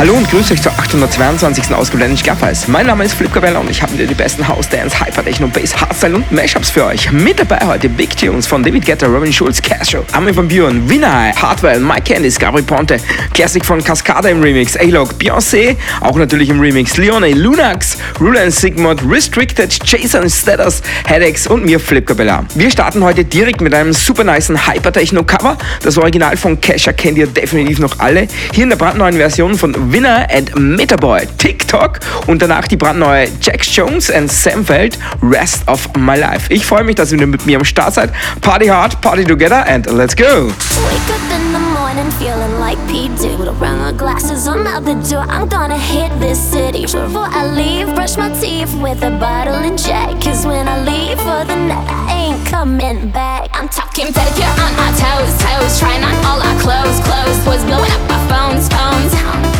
Hallo und grüße euch zur 822. Ausgabe der Scarface. Mein Name ist Flip Cabella und ich habe wieder die besten House Dance, Hyper Techno, Bass, Hardstyle und Mashups für euch. Mit dabei heute Big Tunes von David Guetta, Robin Schulz, Castro, Armin van Buren, Vinay, Hardwell, Mike Candice, Gabri Ponte, Classic von Cascada im Remix, A-Log, Beyoncé, auch natürlich im Remix, Leone, Lunax, Ruler Sigmund, Restricted, Jason Status, Headaches und mir Flip Cabella. Wir starten heute direkt mit einem super niceen Hyper Techno Cover. Das Original von Kesha kennt ihr definitiv noch alle. Hier in der brandneuen Version von Winner and Metaboy, TikTok und danach die brandneue Jax Jones and Sam Feld, Rest of My Life. Ich freue mich, dass ihr mit mir am Start seid. Party hard, party together and let's go! Morning feeling like P. Doodle. Around the glasses on out the door. I'm gonna hit this city. Before I leave, brush my teeth with a bottle and jack. Cause when I leave for the night, I ain't coming back. I'm talking pedicure on my toes, toes. Trying on all our clothes, clothes. Boys blowing up our phones, phones.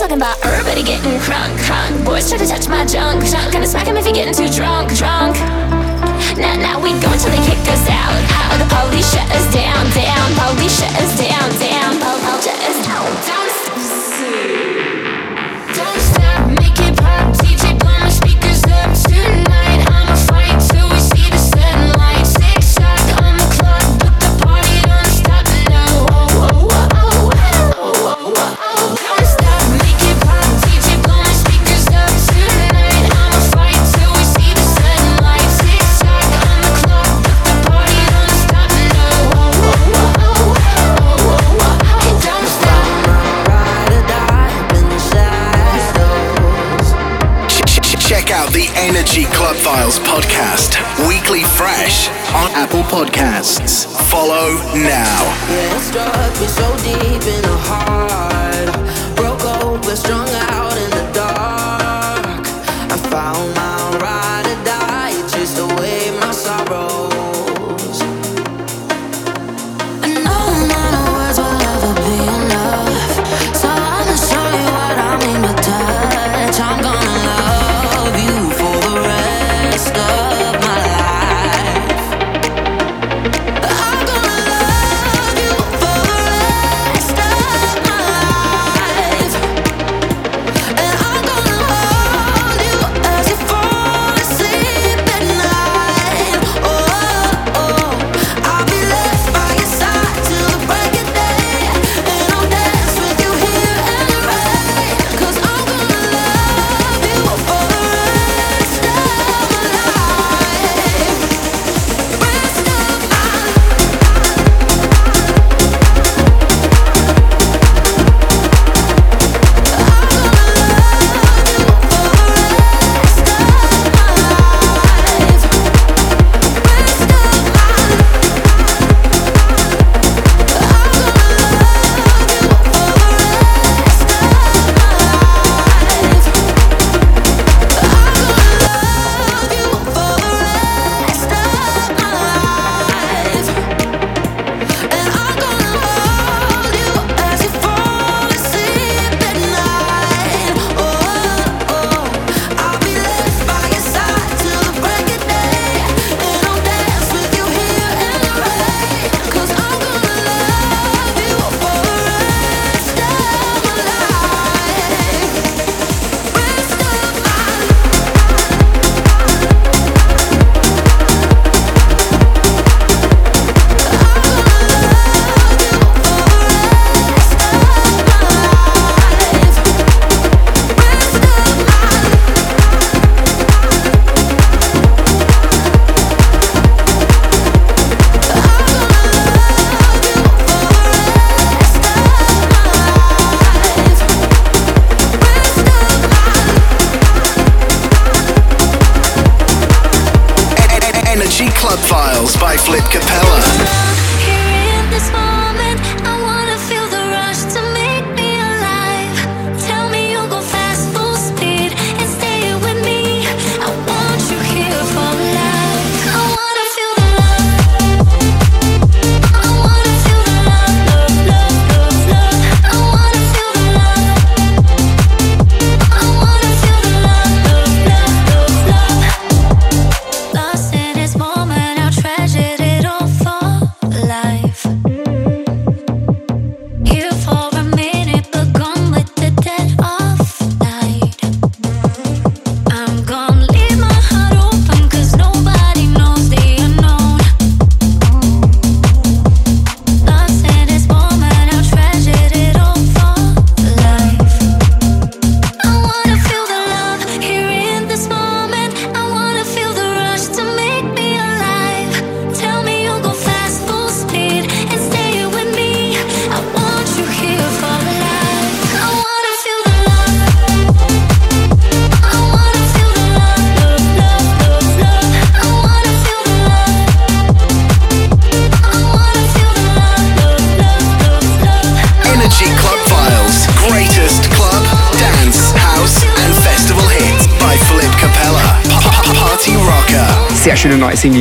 talking about everybody getting crunk, crunk. Boys try to touch my junk, junk. Gonna smack 'em if you're getting too drunk, drunk. Now, now we go until they kick us out, out. The police shut us down, down. Police shut us down, down. Out the Energy Club Files podcast, weekly fresh on Apple Podcasts. Follow now. Yeah,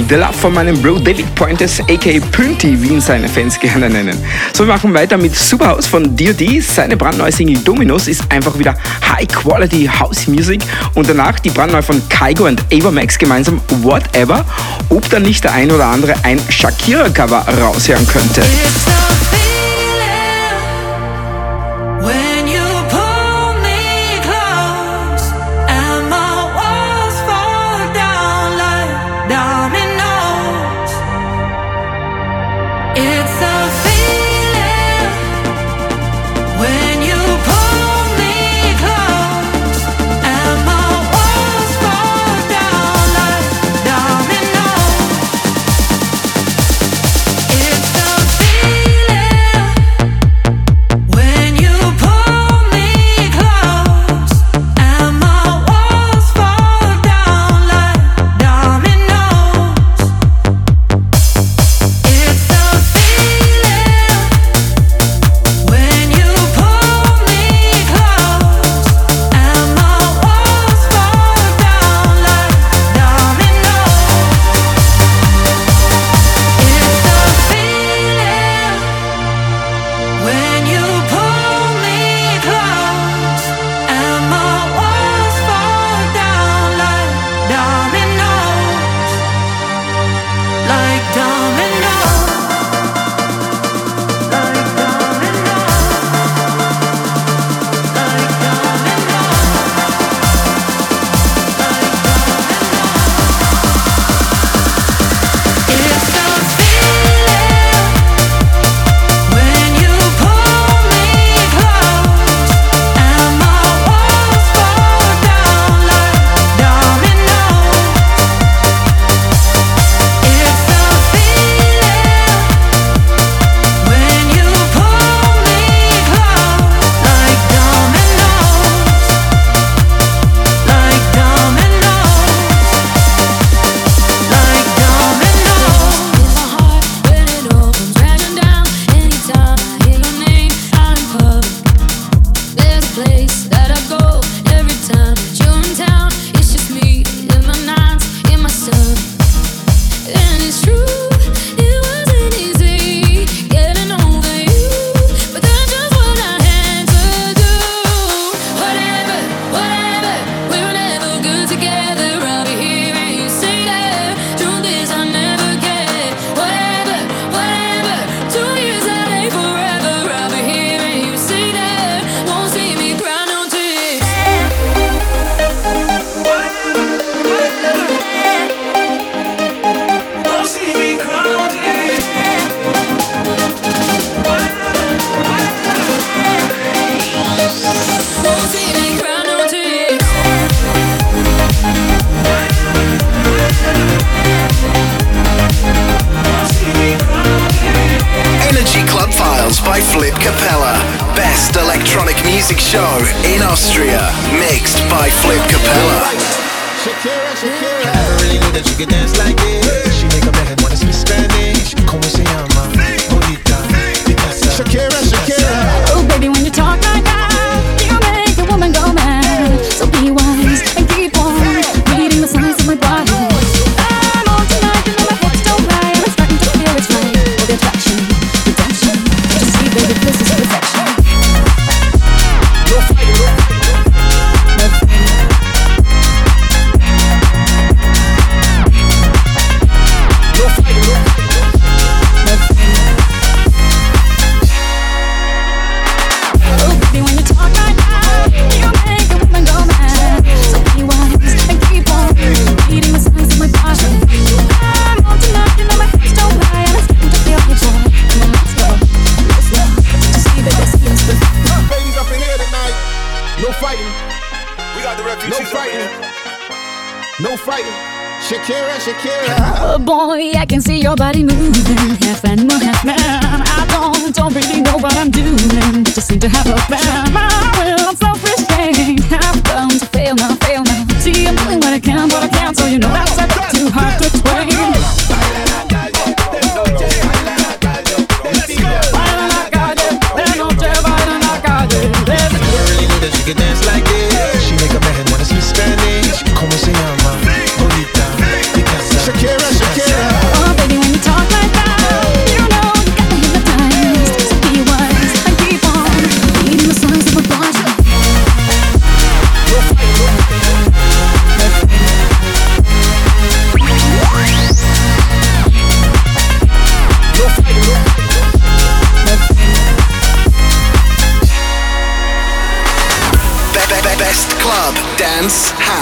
The Love von meinem Bro David Pointes, aka Pünti, wie ihn seine Fans gerne nennen. So, wir machen weiter mit Superhouse von D.O.D. Seine brandneue Single Dominos ist einfach wieder High Quality House Music und danach die brandneue von Kaigo und Ava Max gemeinsam Whatever, ob dann nicht der ein oder andere ein Shakira-Cover raushören könnte.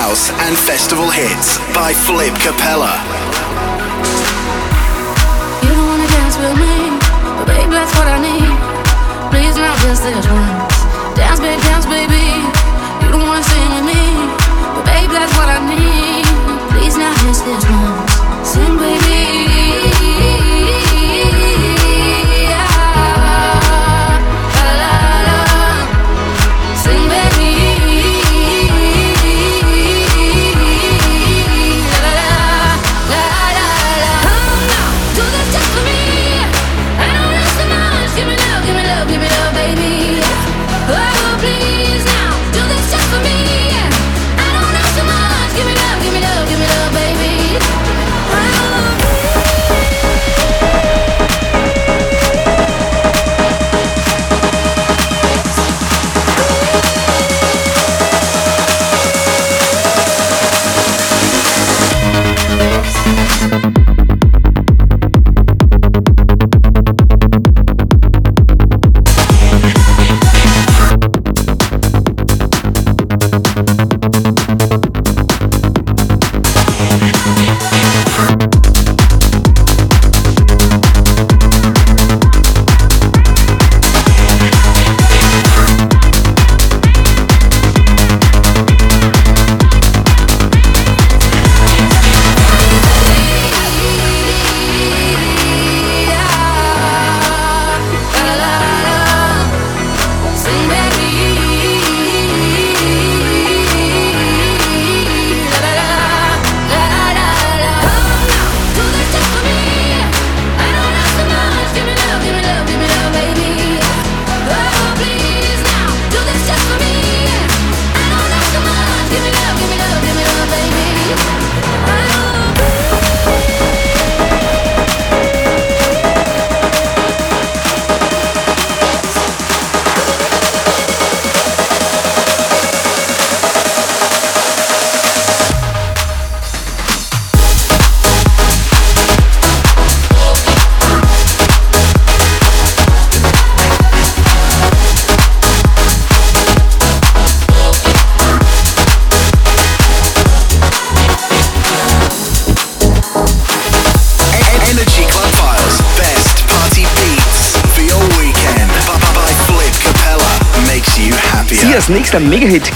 house and festival hits by Flip Capella. You don't wanna dance with me, but baby, that's what I need. Please not just this once. Dance, baby, dance, baby. You don't wanna sing with me, but baby, that's what I need. Please not just this once. Sing, baby.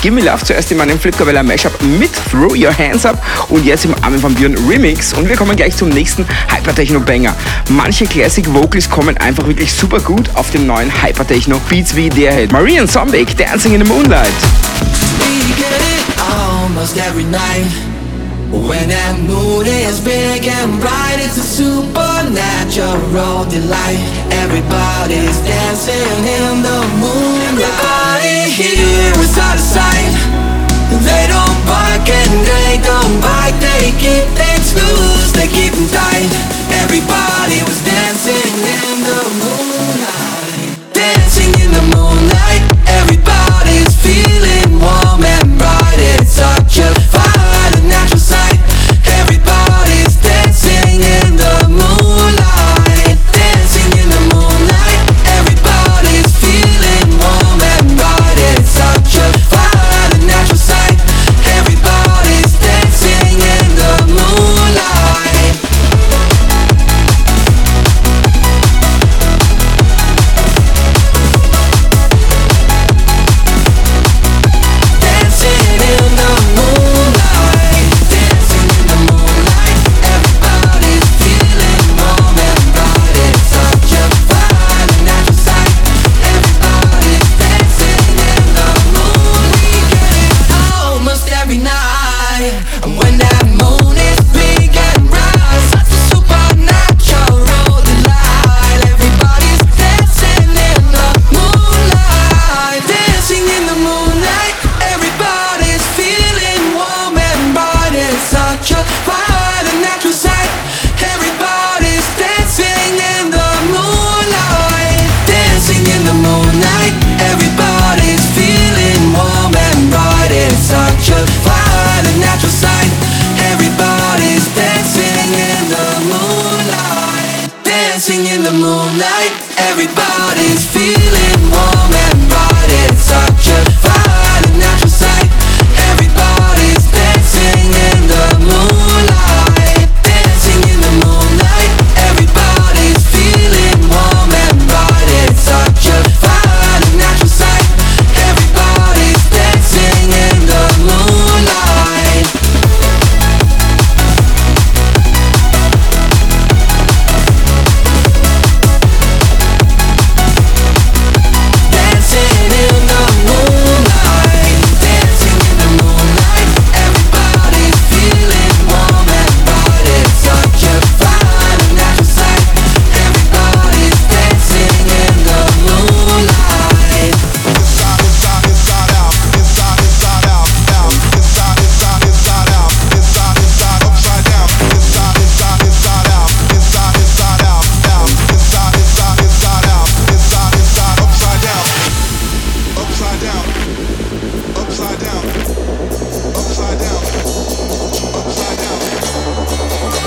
Gimme Love zuerst in meinem Flipkabella Mashup mit Throw Your Hands Up und jetzt im Armin van Buren Remix. Und wir kommen gleich zum nächsten Hypertechno-Banger. Manche Classic Vocals kommen einfach wirklich super gut auf dem neuen Hypertechno Beats wie der Hit. Marian Zombie, Dancing in the Moonlight. We get it almost every night. When that moon is big and bright, it's a supernatural delight. Everybody's dancing in the moonlight. Everybody here is out of sight. They don't bark and they don't bite. They keep things loose, they keep them tight. Everybody was dancing in the moonlight. Dancing in the moonlight. Everybody's feeling warm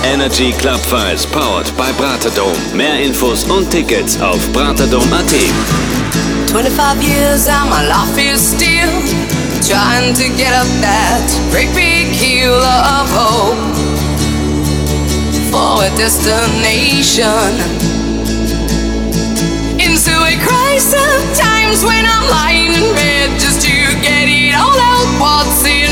Energy Club Files powered by Bratadome. Mehr Infos und Tickets auf bratadome.at. 25 years and my life is still trying to get up that great big hill of hope for a destination. Into a crisis of times when I'm lying in bed just to get it all out what's in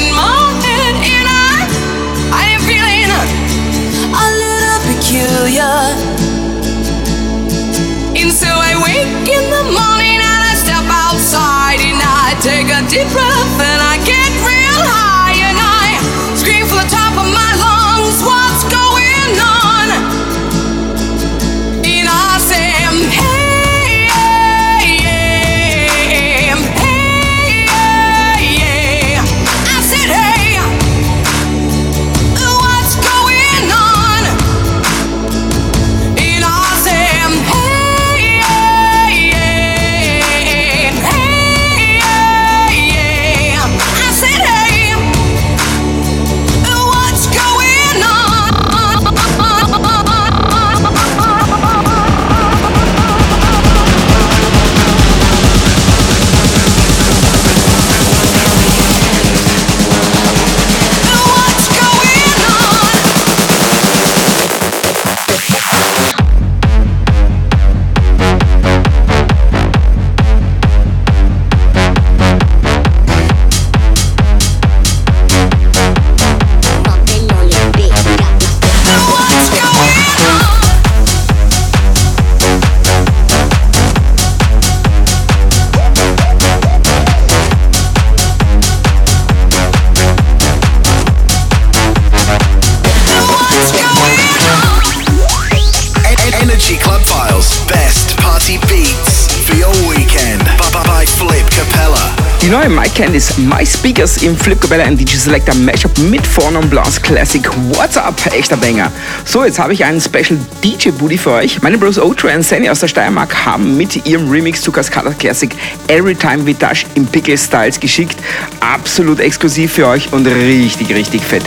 peculiar. And so I wake in the morning and I step outside and I take a deep breath and I get real high and I scream from the top of my lungs, what's going on? Neue Mike Candice, My Speakers im Flip Cabella DJ Selector Mashup mit Fornon Blast Classic. What's up? Echter Banger. So, jetzt habe ich einen Special DJ Booty für euch. Meine Bros Otra und Sandy aus der Steiermark haben mit ihrem Remix zu Cascada Classic Everytime Vitash im Pickle Styles geschickt. Absolut exklusiv für euch und richtig, richtig fett.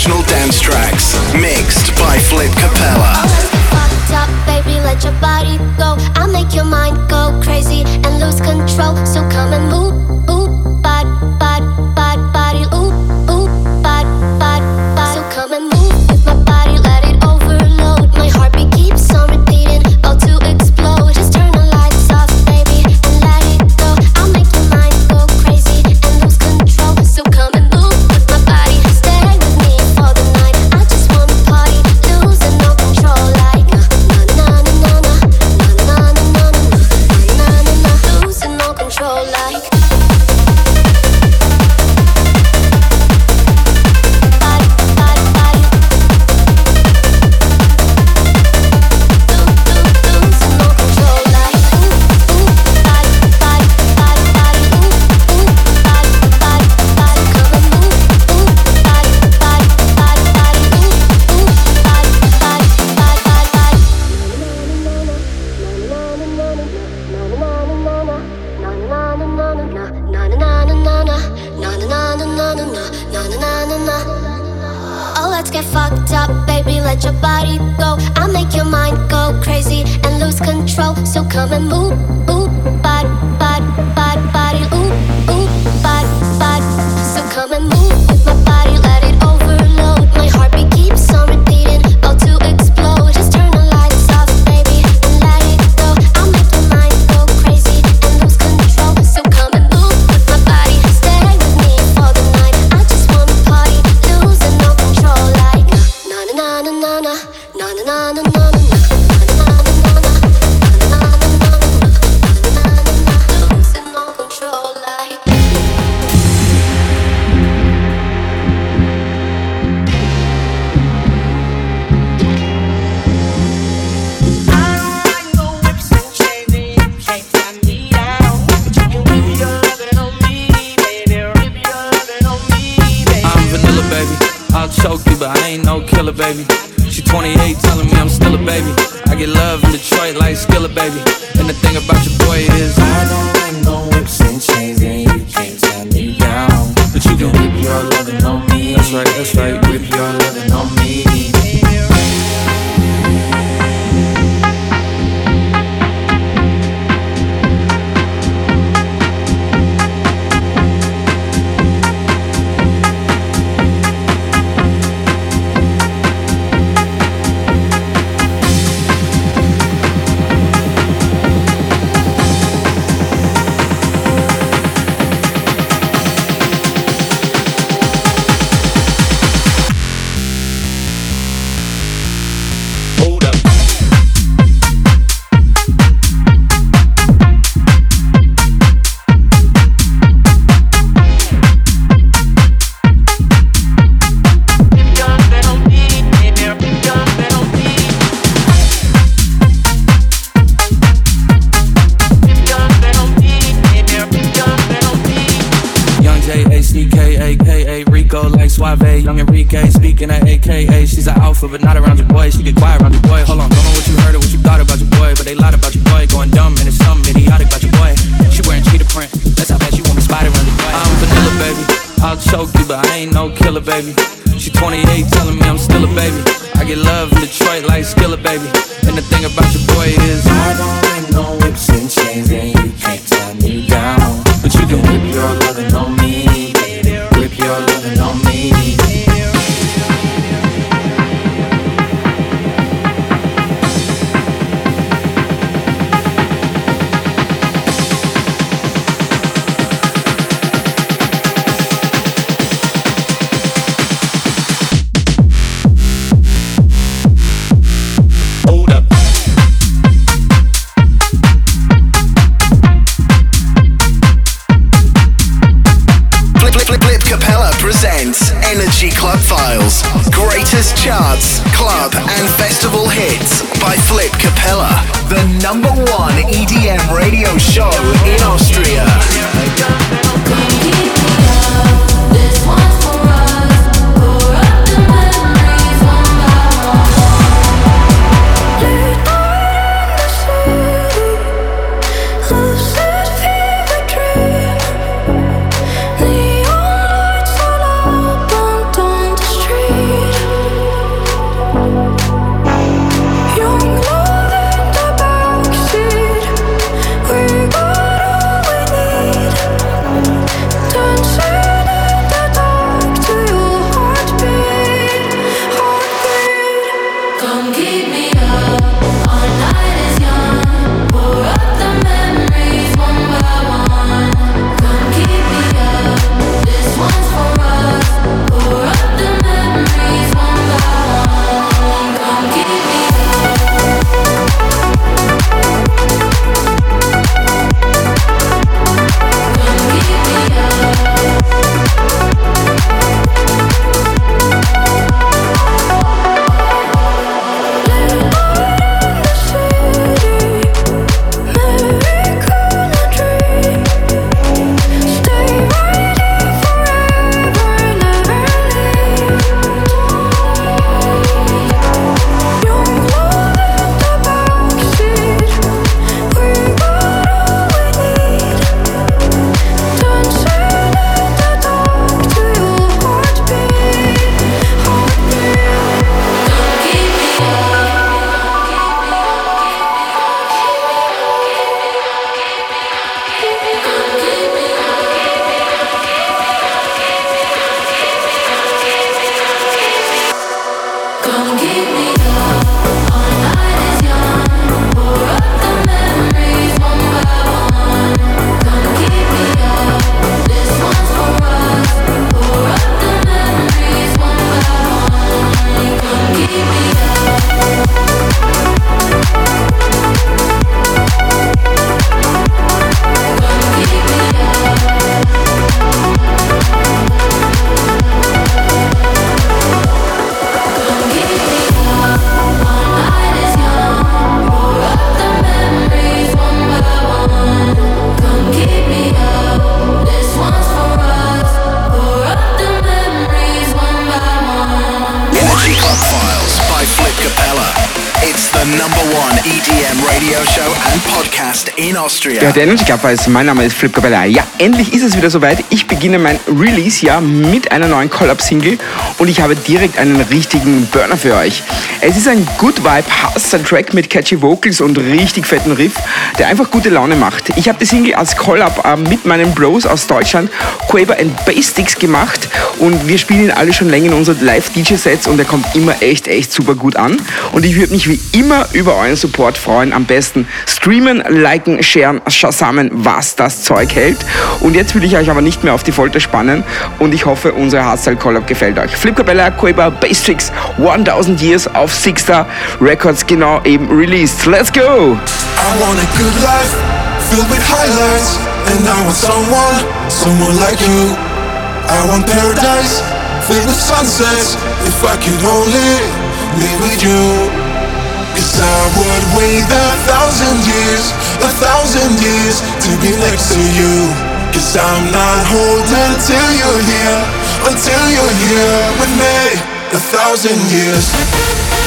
international dance tracks, mixed by Flip Capella. Fucked up, baby, let your body go. I'll make your mind go crazy and lose control. So come truthful, but not around your boy. She get quiet around your boy. Hold on, don't know what you heard or what you thought about your boy, but they lied about your boy. Going dumb and it's something idiotic about your boy. She wearing cheetah print. That's how bad she want me spotted around your boy. I'm vanilla, baby. I'll choke you, but I ain't no killer, baby. Der Energy weiß, mein Name ist Flip Cabella. Ja, endlich ist es wieder soweit. Ich beginne mein Release-Jahr mit einer neuen Collab-Single und ich habe direkt einen richtigen Burner für euch. Es ist ein Good Vibe Hustle-Track mit catchy Vocals und richtig fetten Riff, der einfach gute Laune macht. Ich habe die Single als Collab äh, mit meinen Bros aus Deutschland, Quaver and Basics gemacht und wir spielen ihn alle schon länger in unseren Live-DJ-Sets und er kommt immer echt, echt super gut an. Und ich würde mich wie immer über euren Support freuen. Am besten streamen, liken, sharen, shazamen, was das Zeug hält. Und jetzt will ich euch aber nicht mehr auf die Folter spannen und ich hoffe, unsere Hardstyle Collab gefällt euch. Flip Capella, Quaver, Basics, 1000 Years auf Sixter Records genau eben released. Let's go! I want a good life, filled with highlights. And I want someone, someone like you. I want paradise, filled with sunsets. If I could only live with you. Cause I would wait a thousand years, a thousand years to be next to you. Cause I'm not holding till you're here, until you're here with me. A thousand years.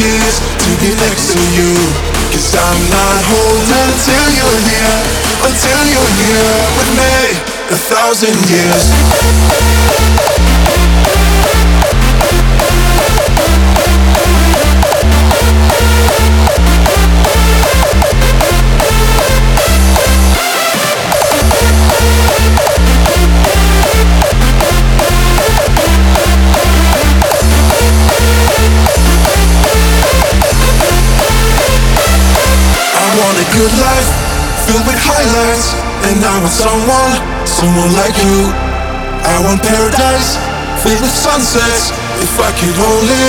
Years to be next to you. Cause I'm not holding till you're here, until you're here with me. A thousand years. Someone like you. I want paradise, filled with sunsets. If I could only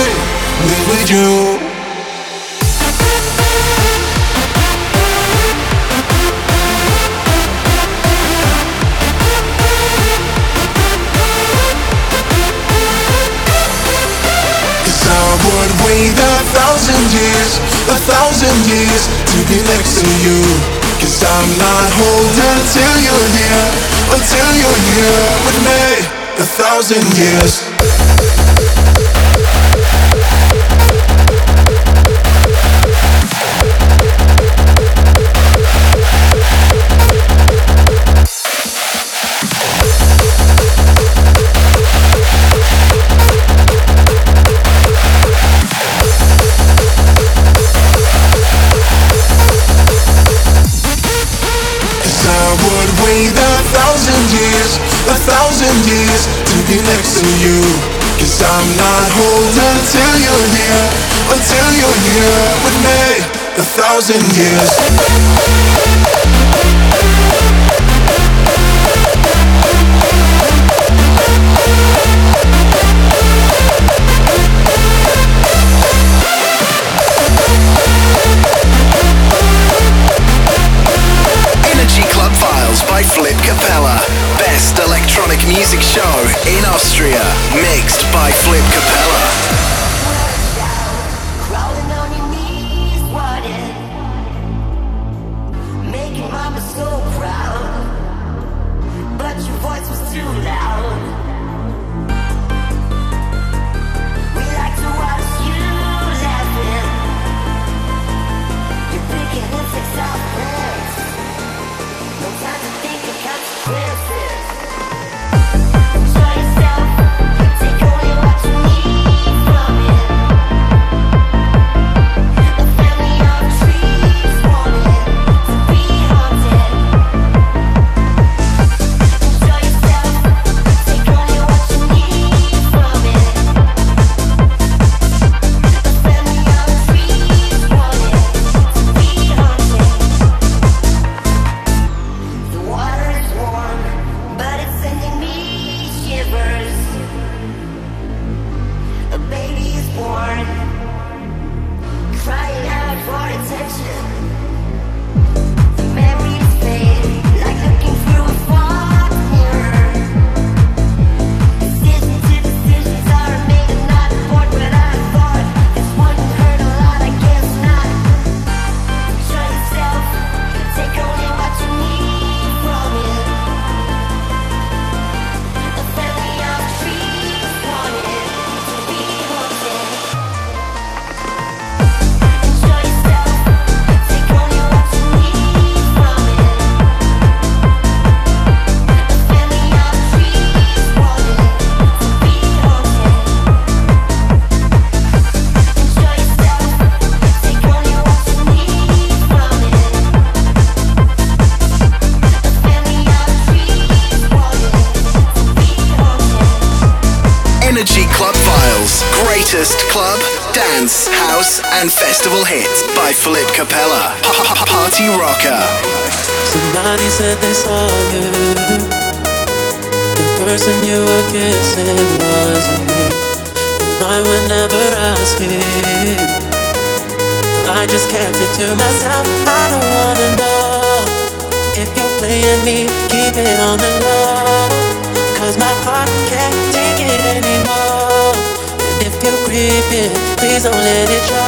live with you. I would wait a thousand years, a thousand years to be next to you. Cause I'm not holding till you're here, until you're here with me. A thousand years. Years to be next to you. Cause I'm not holding till you're here, until you're here with me. A thousand years. Energy Club Files by Flip Capella. Best electronic music show in Austria. Mixed by Flip Capella. said they saw you. The person you were kissing was me. And I would never ask you. I just kept it to myself. I don't wanna know if you're playing me. Keep it on the low. Cause my heart can't take it anymore. And if you're creeping, please don't let it show.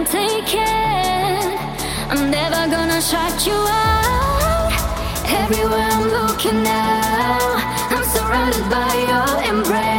I'm taking. I'm never gonna shut you out. Everywhere I'm looking now, I'm surrounded by your embrace.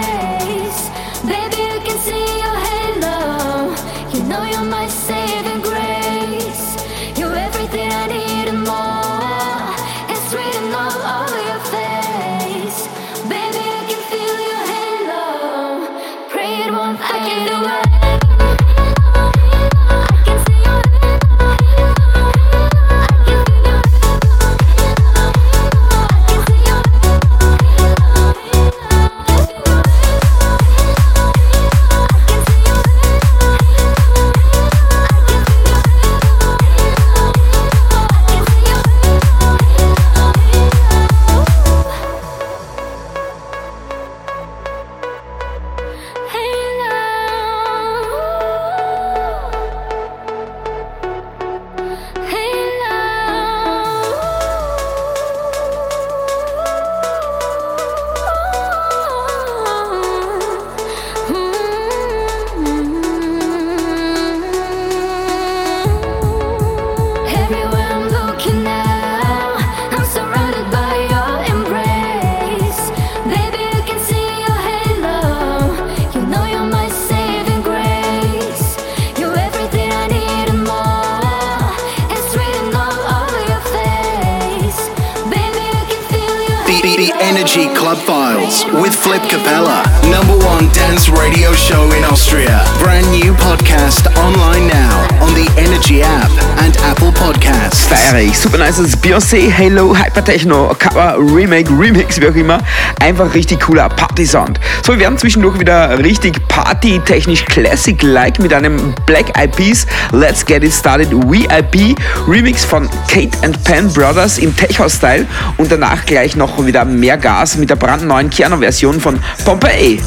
Beyoncé Halo Hypertechno Cover Remake, Remix, wie auch immer. Einfach richtig cooler Party-Sound. So, wir werden zwischendurch wieder richtig party-technisch Classic-like mit einem Black Eyed Peas Let's Get It Started VIP Remix von Kate and Pan Brothers im Tech House Style und danach gleich noch wieder mehr Gas mit der brandneuen Kernversion von Pompeii.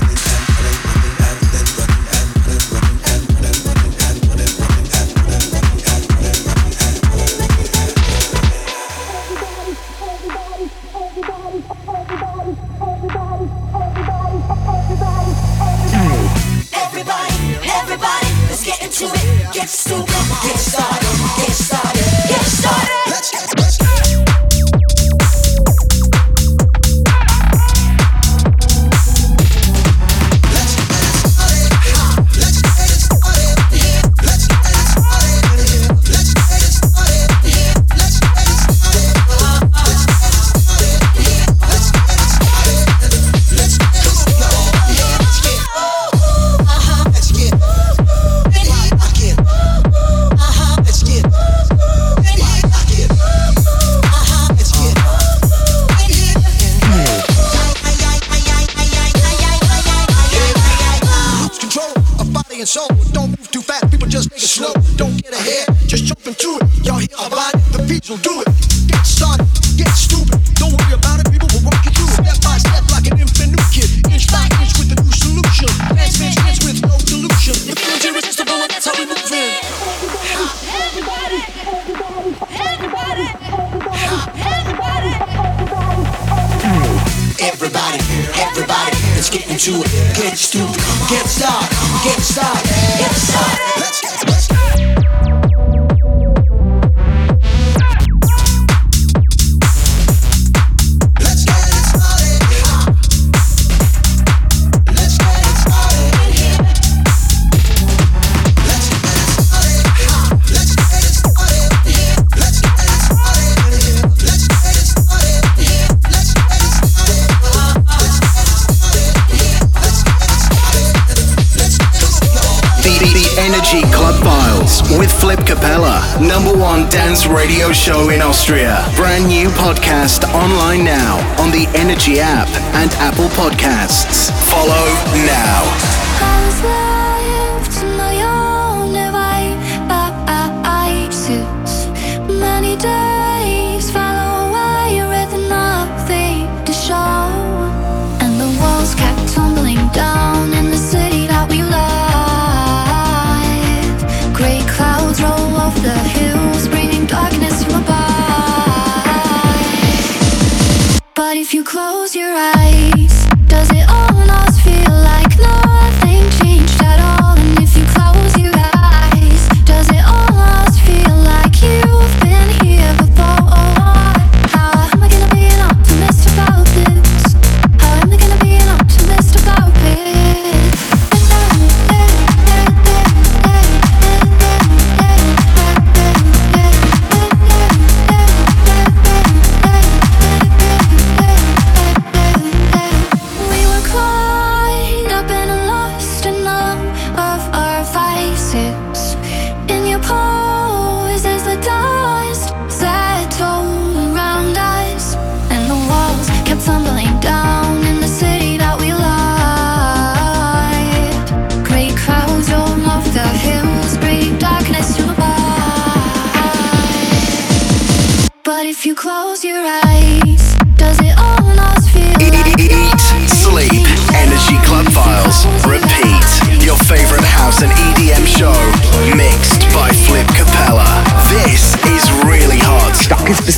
Radio show in Austria. Brand new podcast online now on the Energy app and Apple Podcasts. Follow now.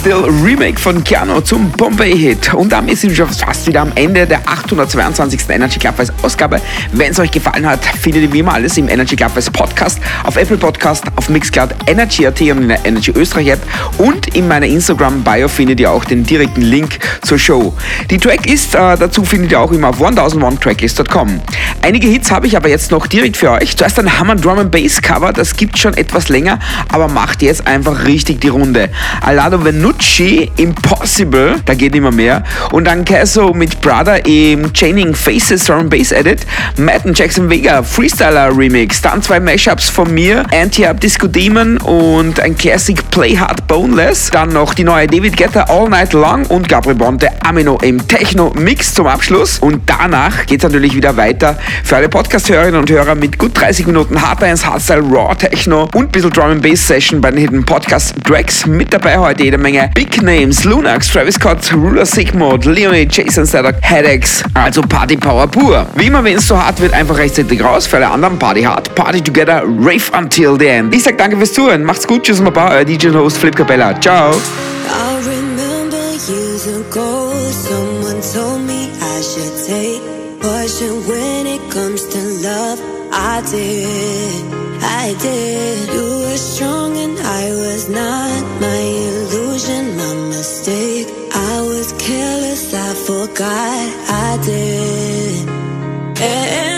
Bestill Remake von Keanu zum Bombay-Hit. Und damit sind wir schon fast wieder am Ende der 822. Energy Clubhouse Ausgabe. Wenn es euch gefallen hat, findet ihr wie immer alles im Energy Clubhouse Podcast, auf Apple Podcast, auf Mixcloud, Energy.at und in der Energy Österreich App. Und in meiner Instagram-Bio findet ihr auch den direkten Link zur Show. Die Tracklist äh, dazu findet ihr auch immer auf 1001tracklist.com. Einige Hits habe ich aber jetzt noch direkt für euch. Zuerst ein Hammer Drum and Bass Cover, das gibt schon etwas länger, aber macht jetzt einfach richtig die Runde. Alado Venucci, Impossible, da geht immer mehr. Und dann Casso mit Brother im Chaining Faces Drum Bass Edit. Matt und Jackson Vega, Freestyler Remix. Dann zwei Mashups von mir, Anti-Up Disco Demon und ein Classic Play Hard Boneless. Dann noch die neue David Guetta All Night Long und Gabriel Bonte Amino im Techno Mix zum Abschluss. Und danach geht es natürlich wieder weiter für alle Podcast-Hörerinnen und Hörer mit gut 30 Minuten Hard Dance, Hardstyle, Raw Techno und ein bisschen Drum and Bass Session bei den Hidden Podcast Tracks. Mit dabei heute jede Menge Big Names, Lunax, Travis Scott, Ruler Sigmod, Leonie, Jason Stadak, Headaches, also Party Power pur. Wie immer, wenn es so hart wird, einfach rechtzeitig raus. Für alle anderen Party hard, Party together, rave until the end. Ich sag danke fürs Zuhören, macht's gut, tschüss, Maba, euer DJ und Host Flip Capella. Ciao. I did. You were strong and I was not. Forgot I did. And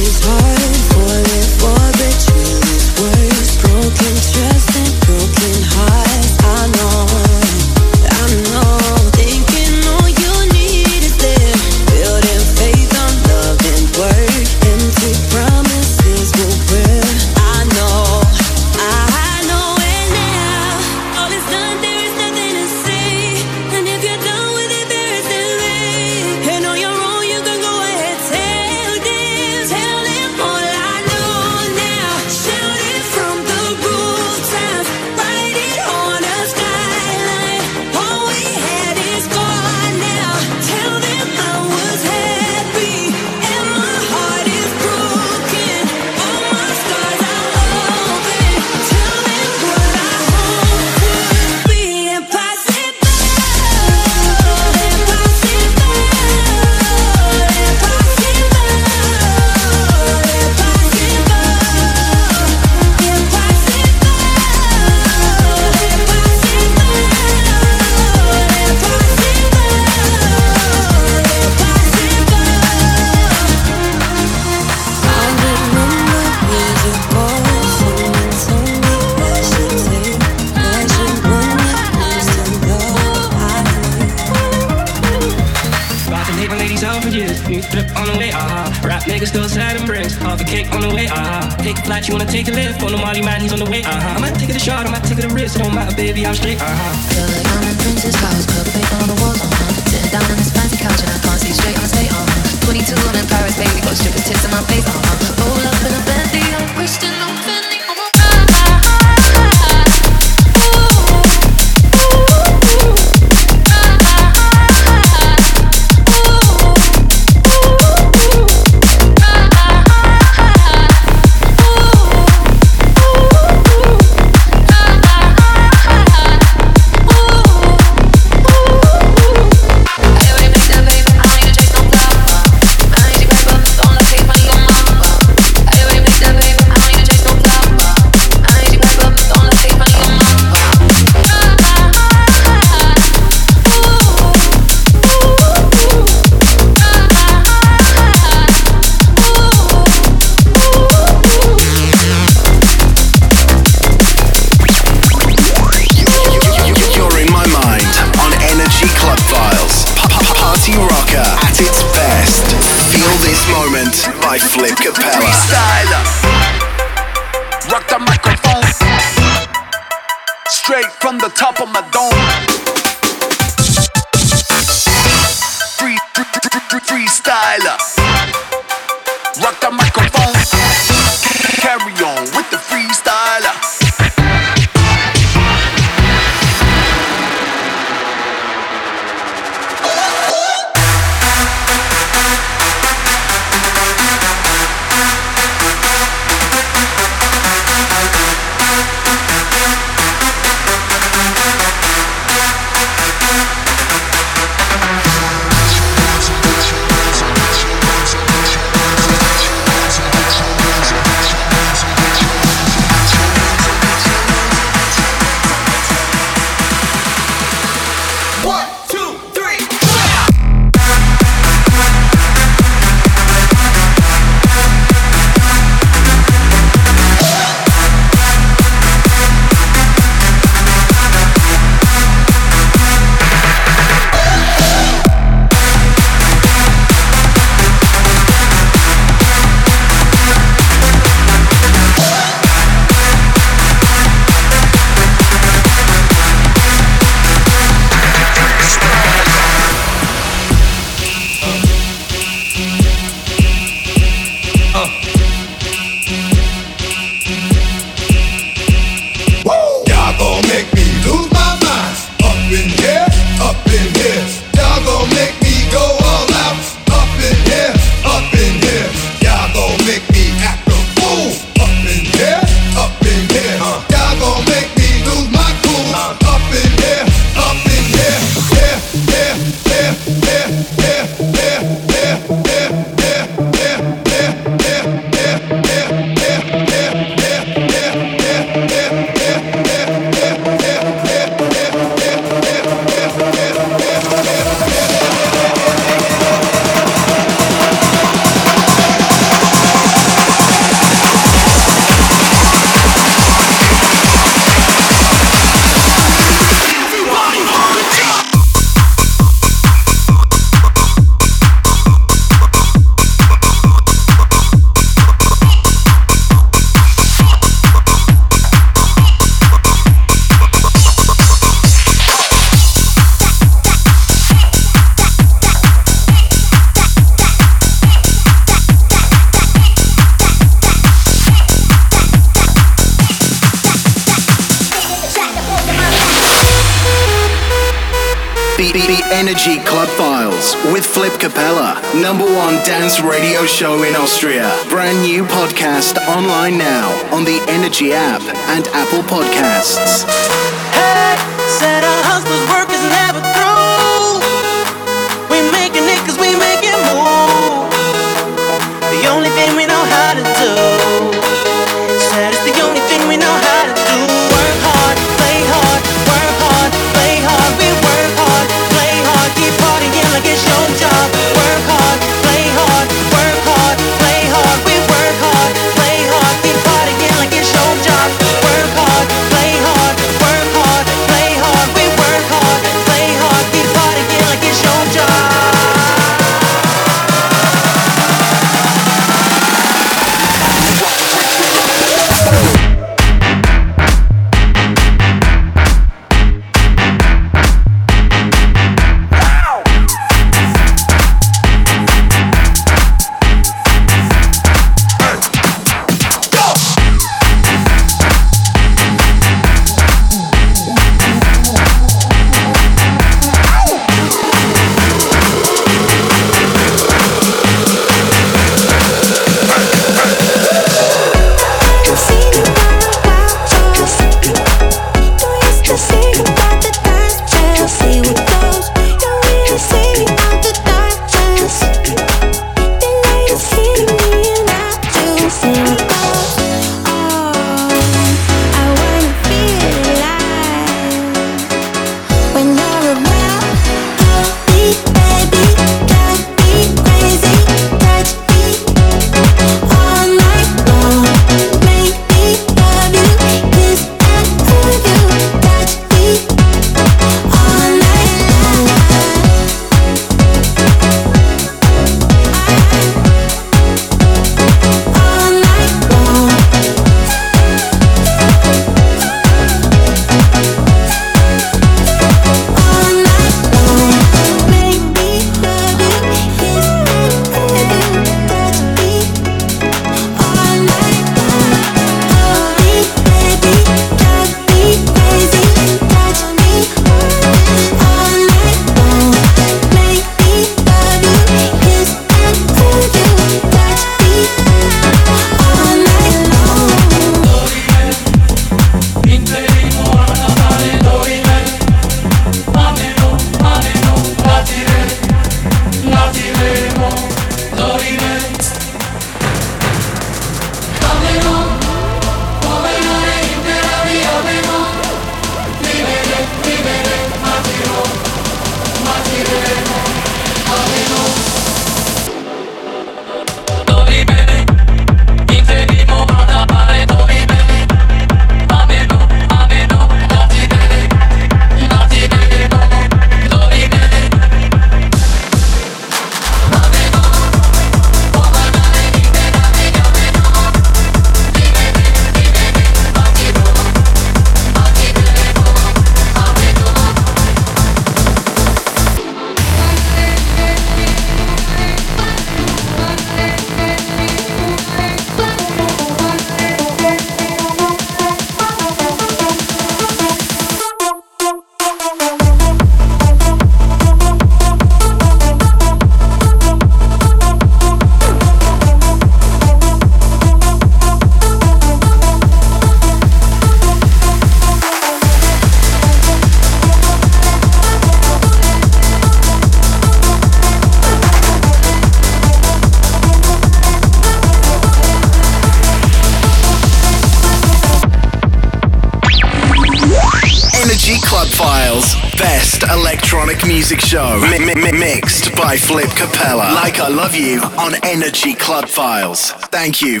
electronic music show mi- mi- mixed by Flip Capella. Like I Love You on Energy Club Files. Thank you.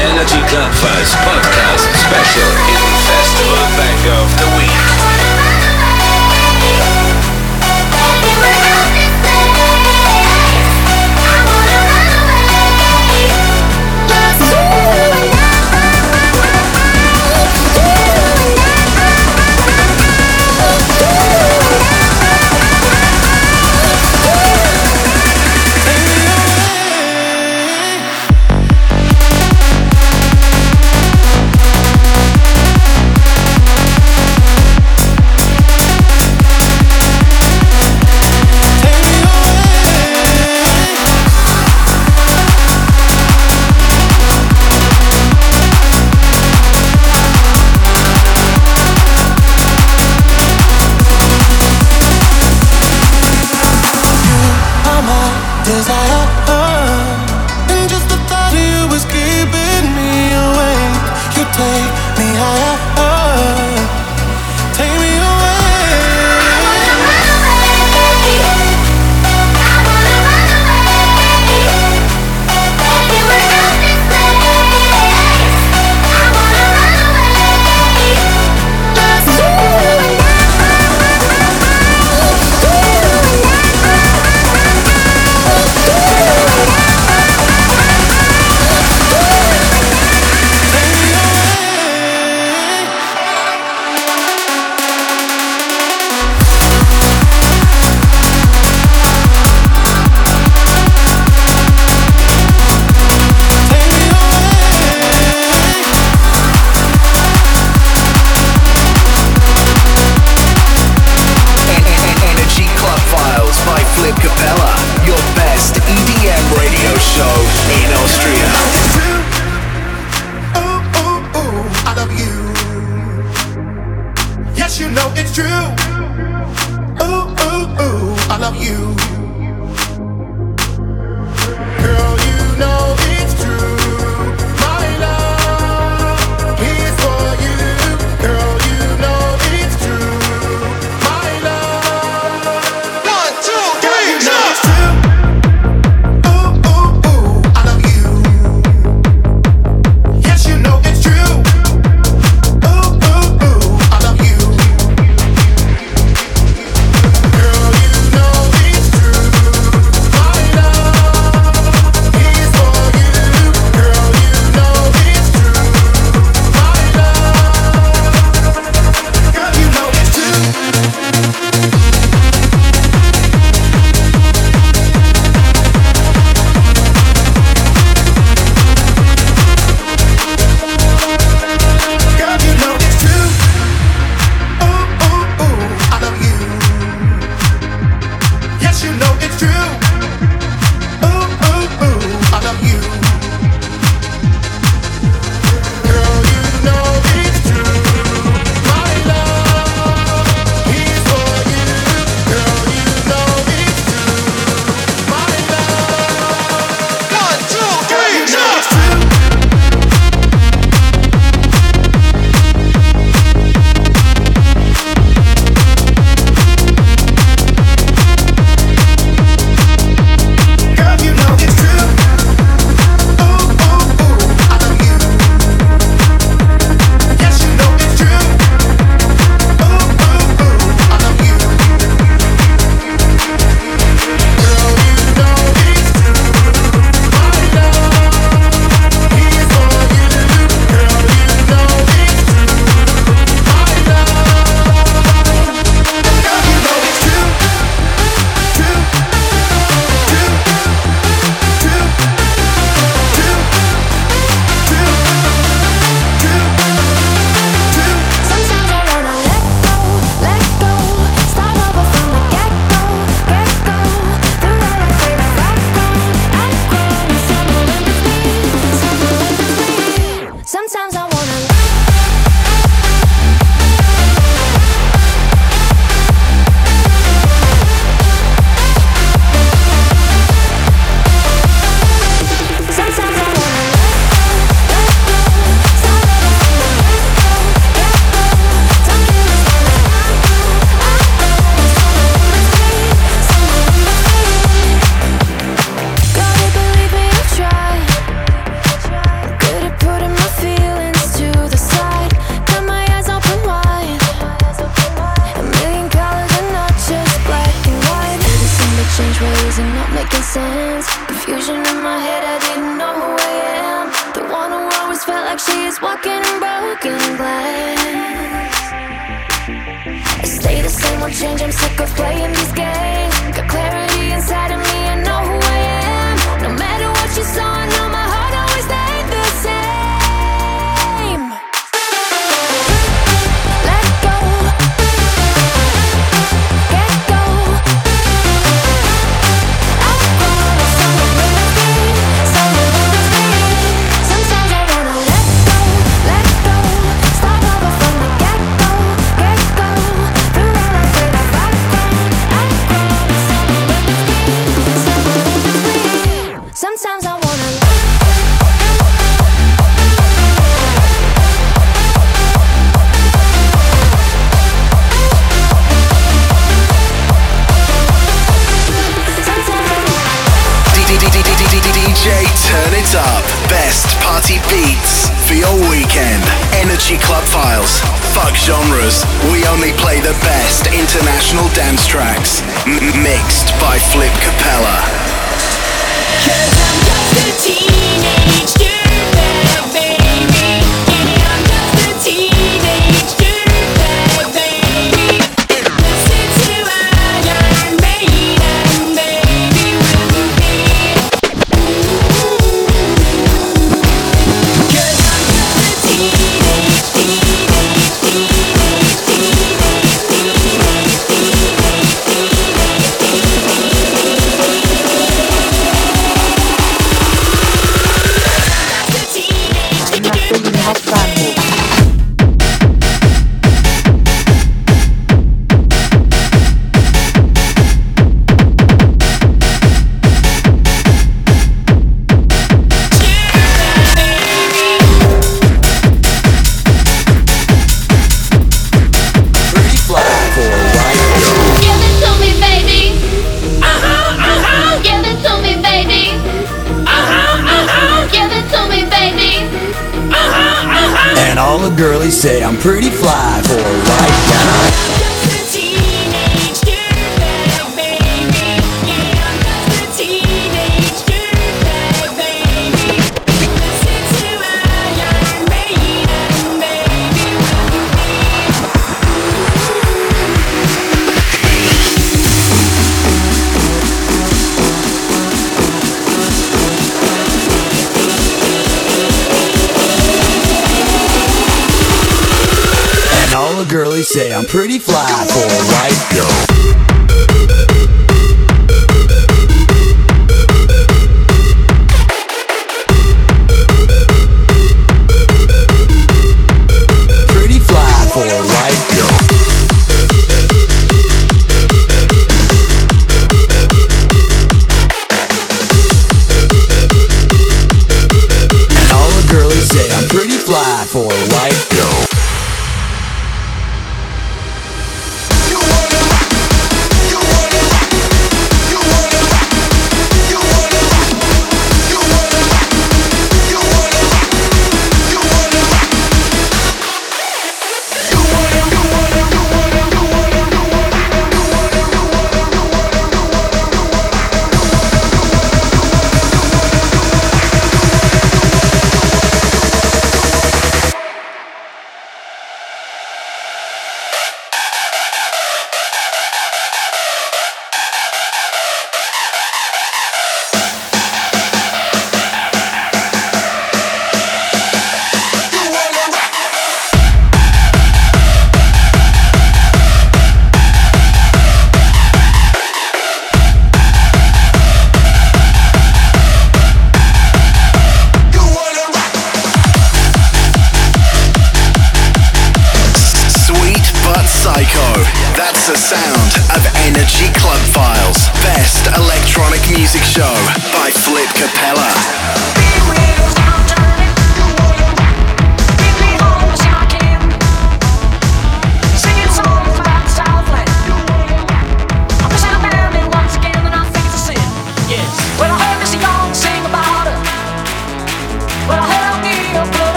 Energy Club Files podcast special in Festival Banger of the Week. Mixed by Flip Capella.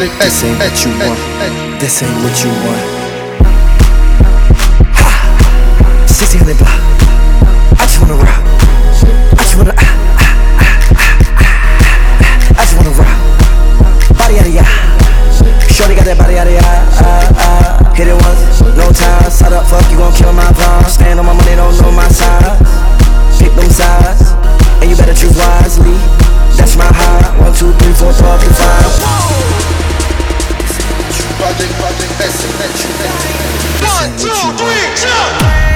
This ain't what you want. This ain't what you want. In the block. I just wanna rock. I just wanna. ah, ah, ah. I just wanna rock. Body out of ya. Shorty got that body out of ya. Hit it once, no time. Side up, fuck you gon' kill my vibe. Stand on my money, don't know my size. Pick them sides, and you better choose wisely. That's my high. One, two, three, four, five, five. One, two, three, jump!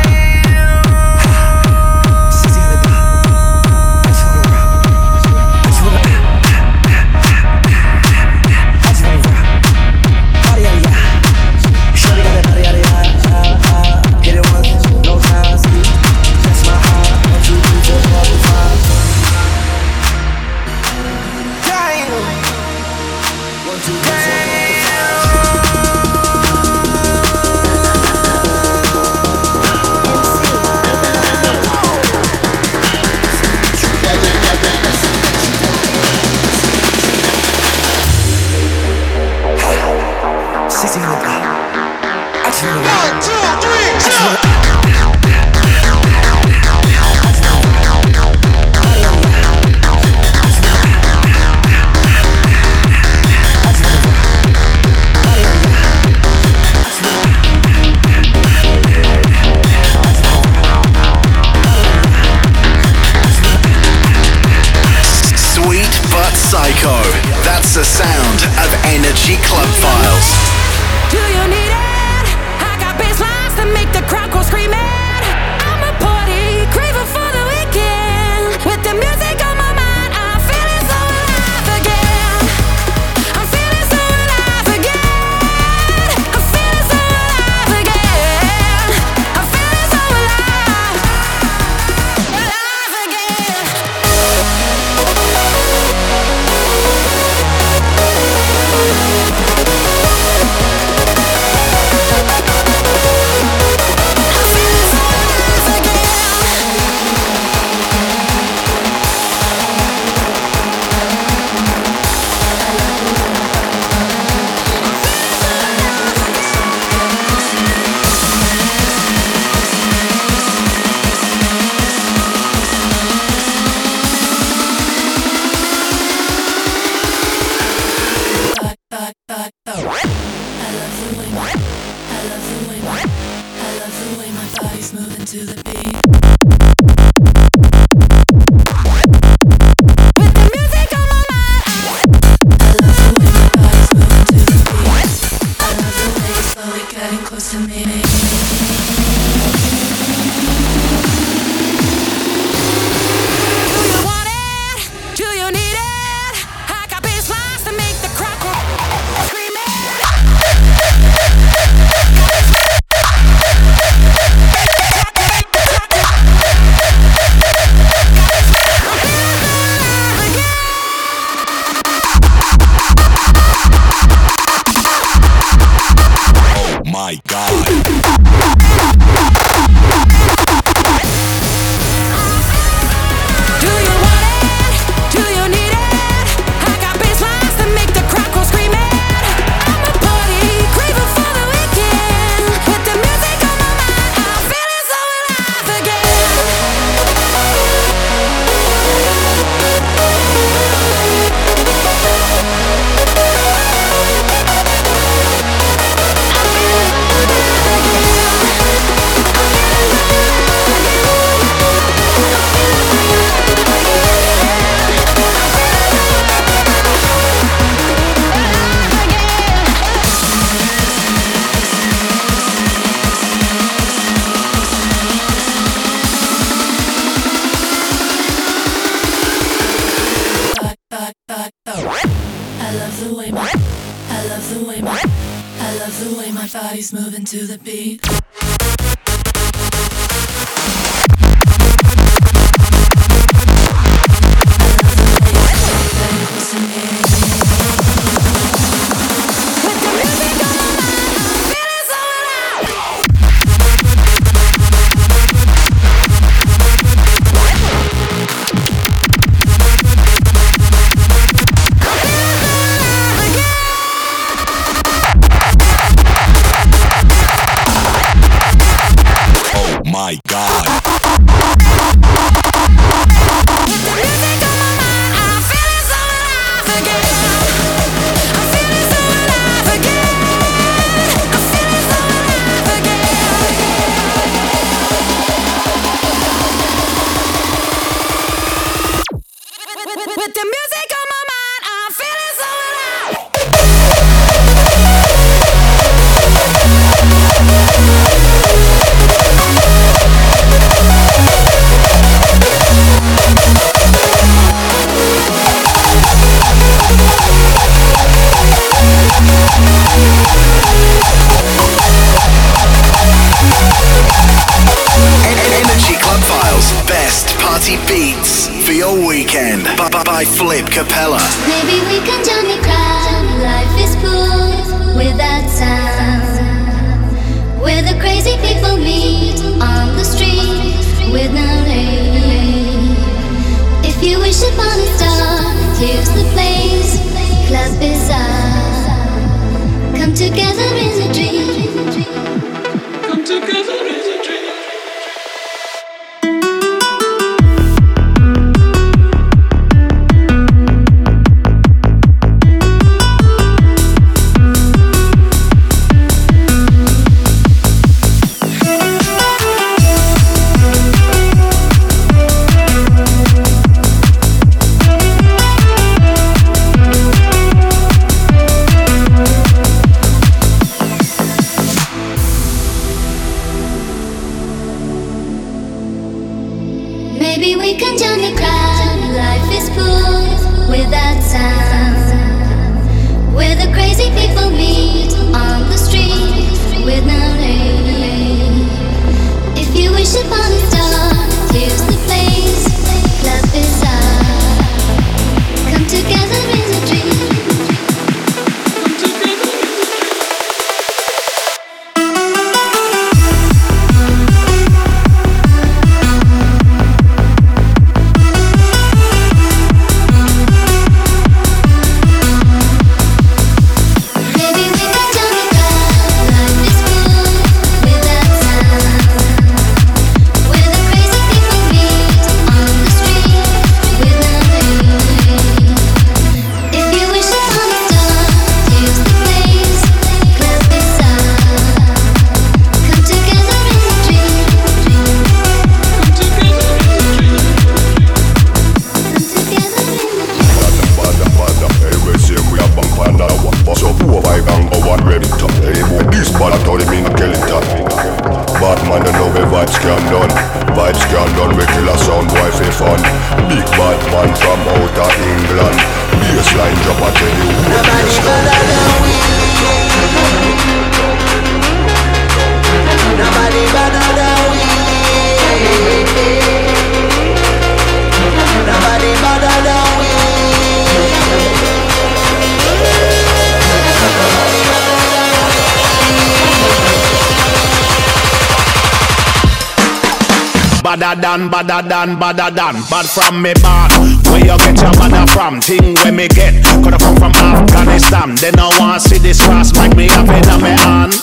badder than Bad from me bad Where you get your badder from? Thing where me get Coulda come from Afghanistan They no want see this ras Make me have it on me hand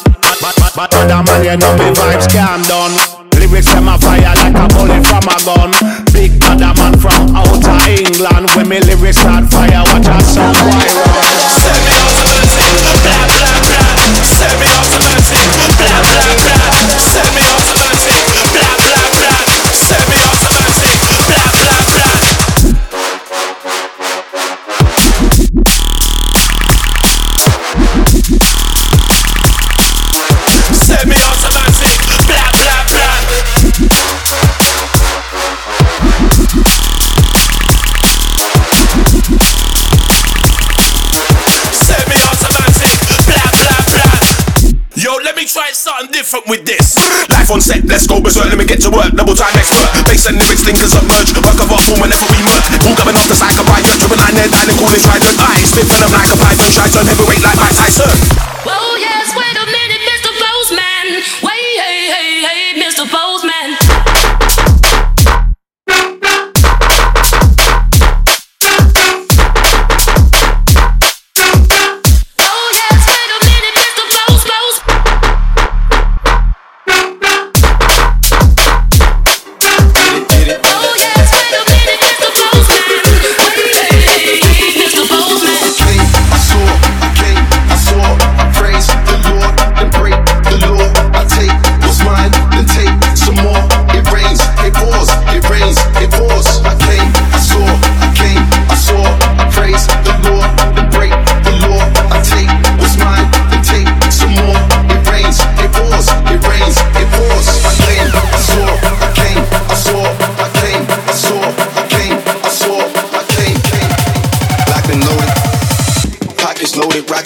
Bad, bad, bad, bad man you know me vibes calm down something different with this. Life on set, let's go berserk. Let me get to work. Double time expert. Bass and lyrics, linkers up, merge. Work of art form whenever we merge. All coming off the side of riot. Dribbling line, they're dining, calling trident. I spit venom like a python. Shite on heavyweight like Mike Tyson.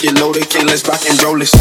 it loaded, can't let's rock and roll it.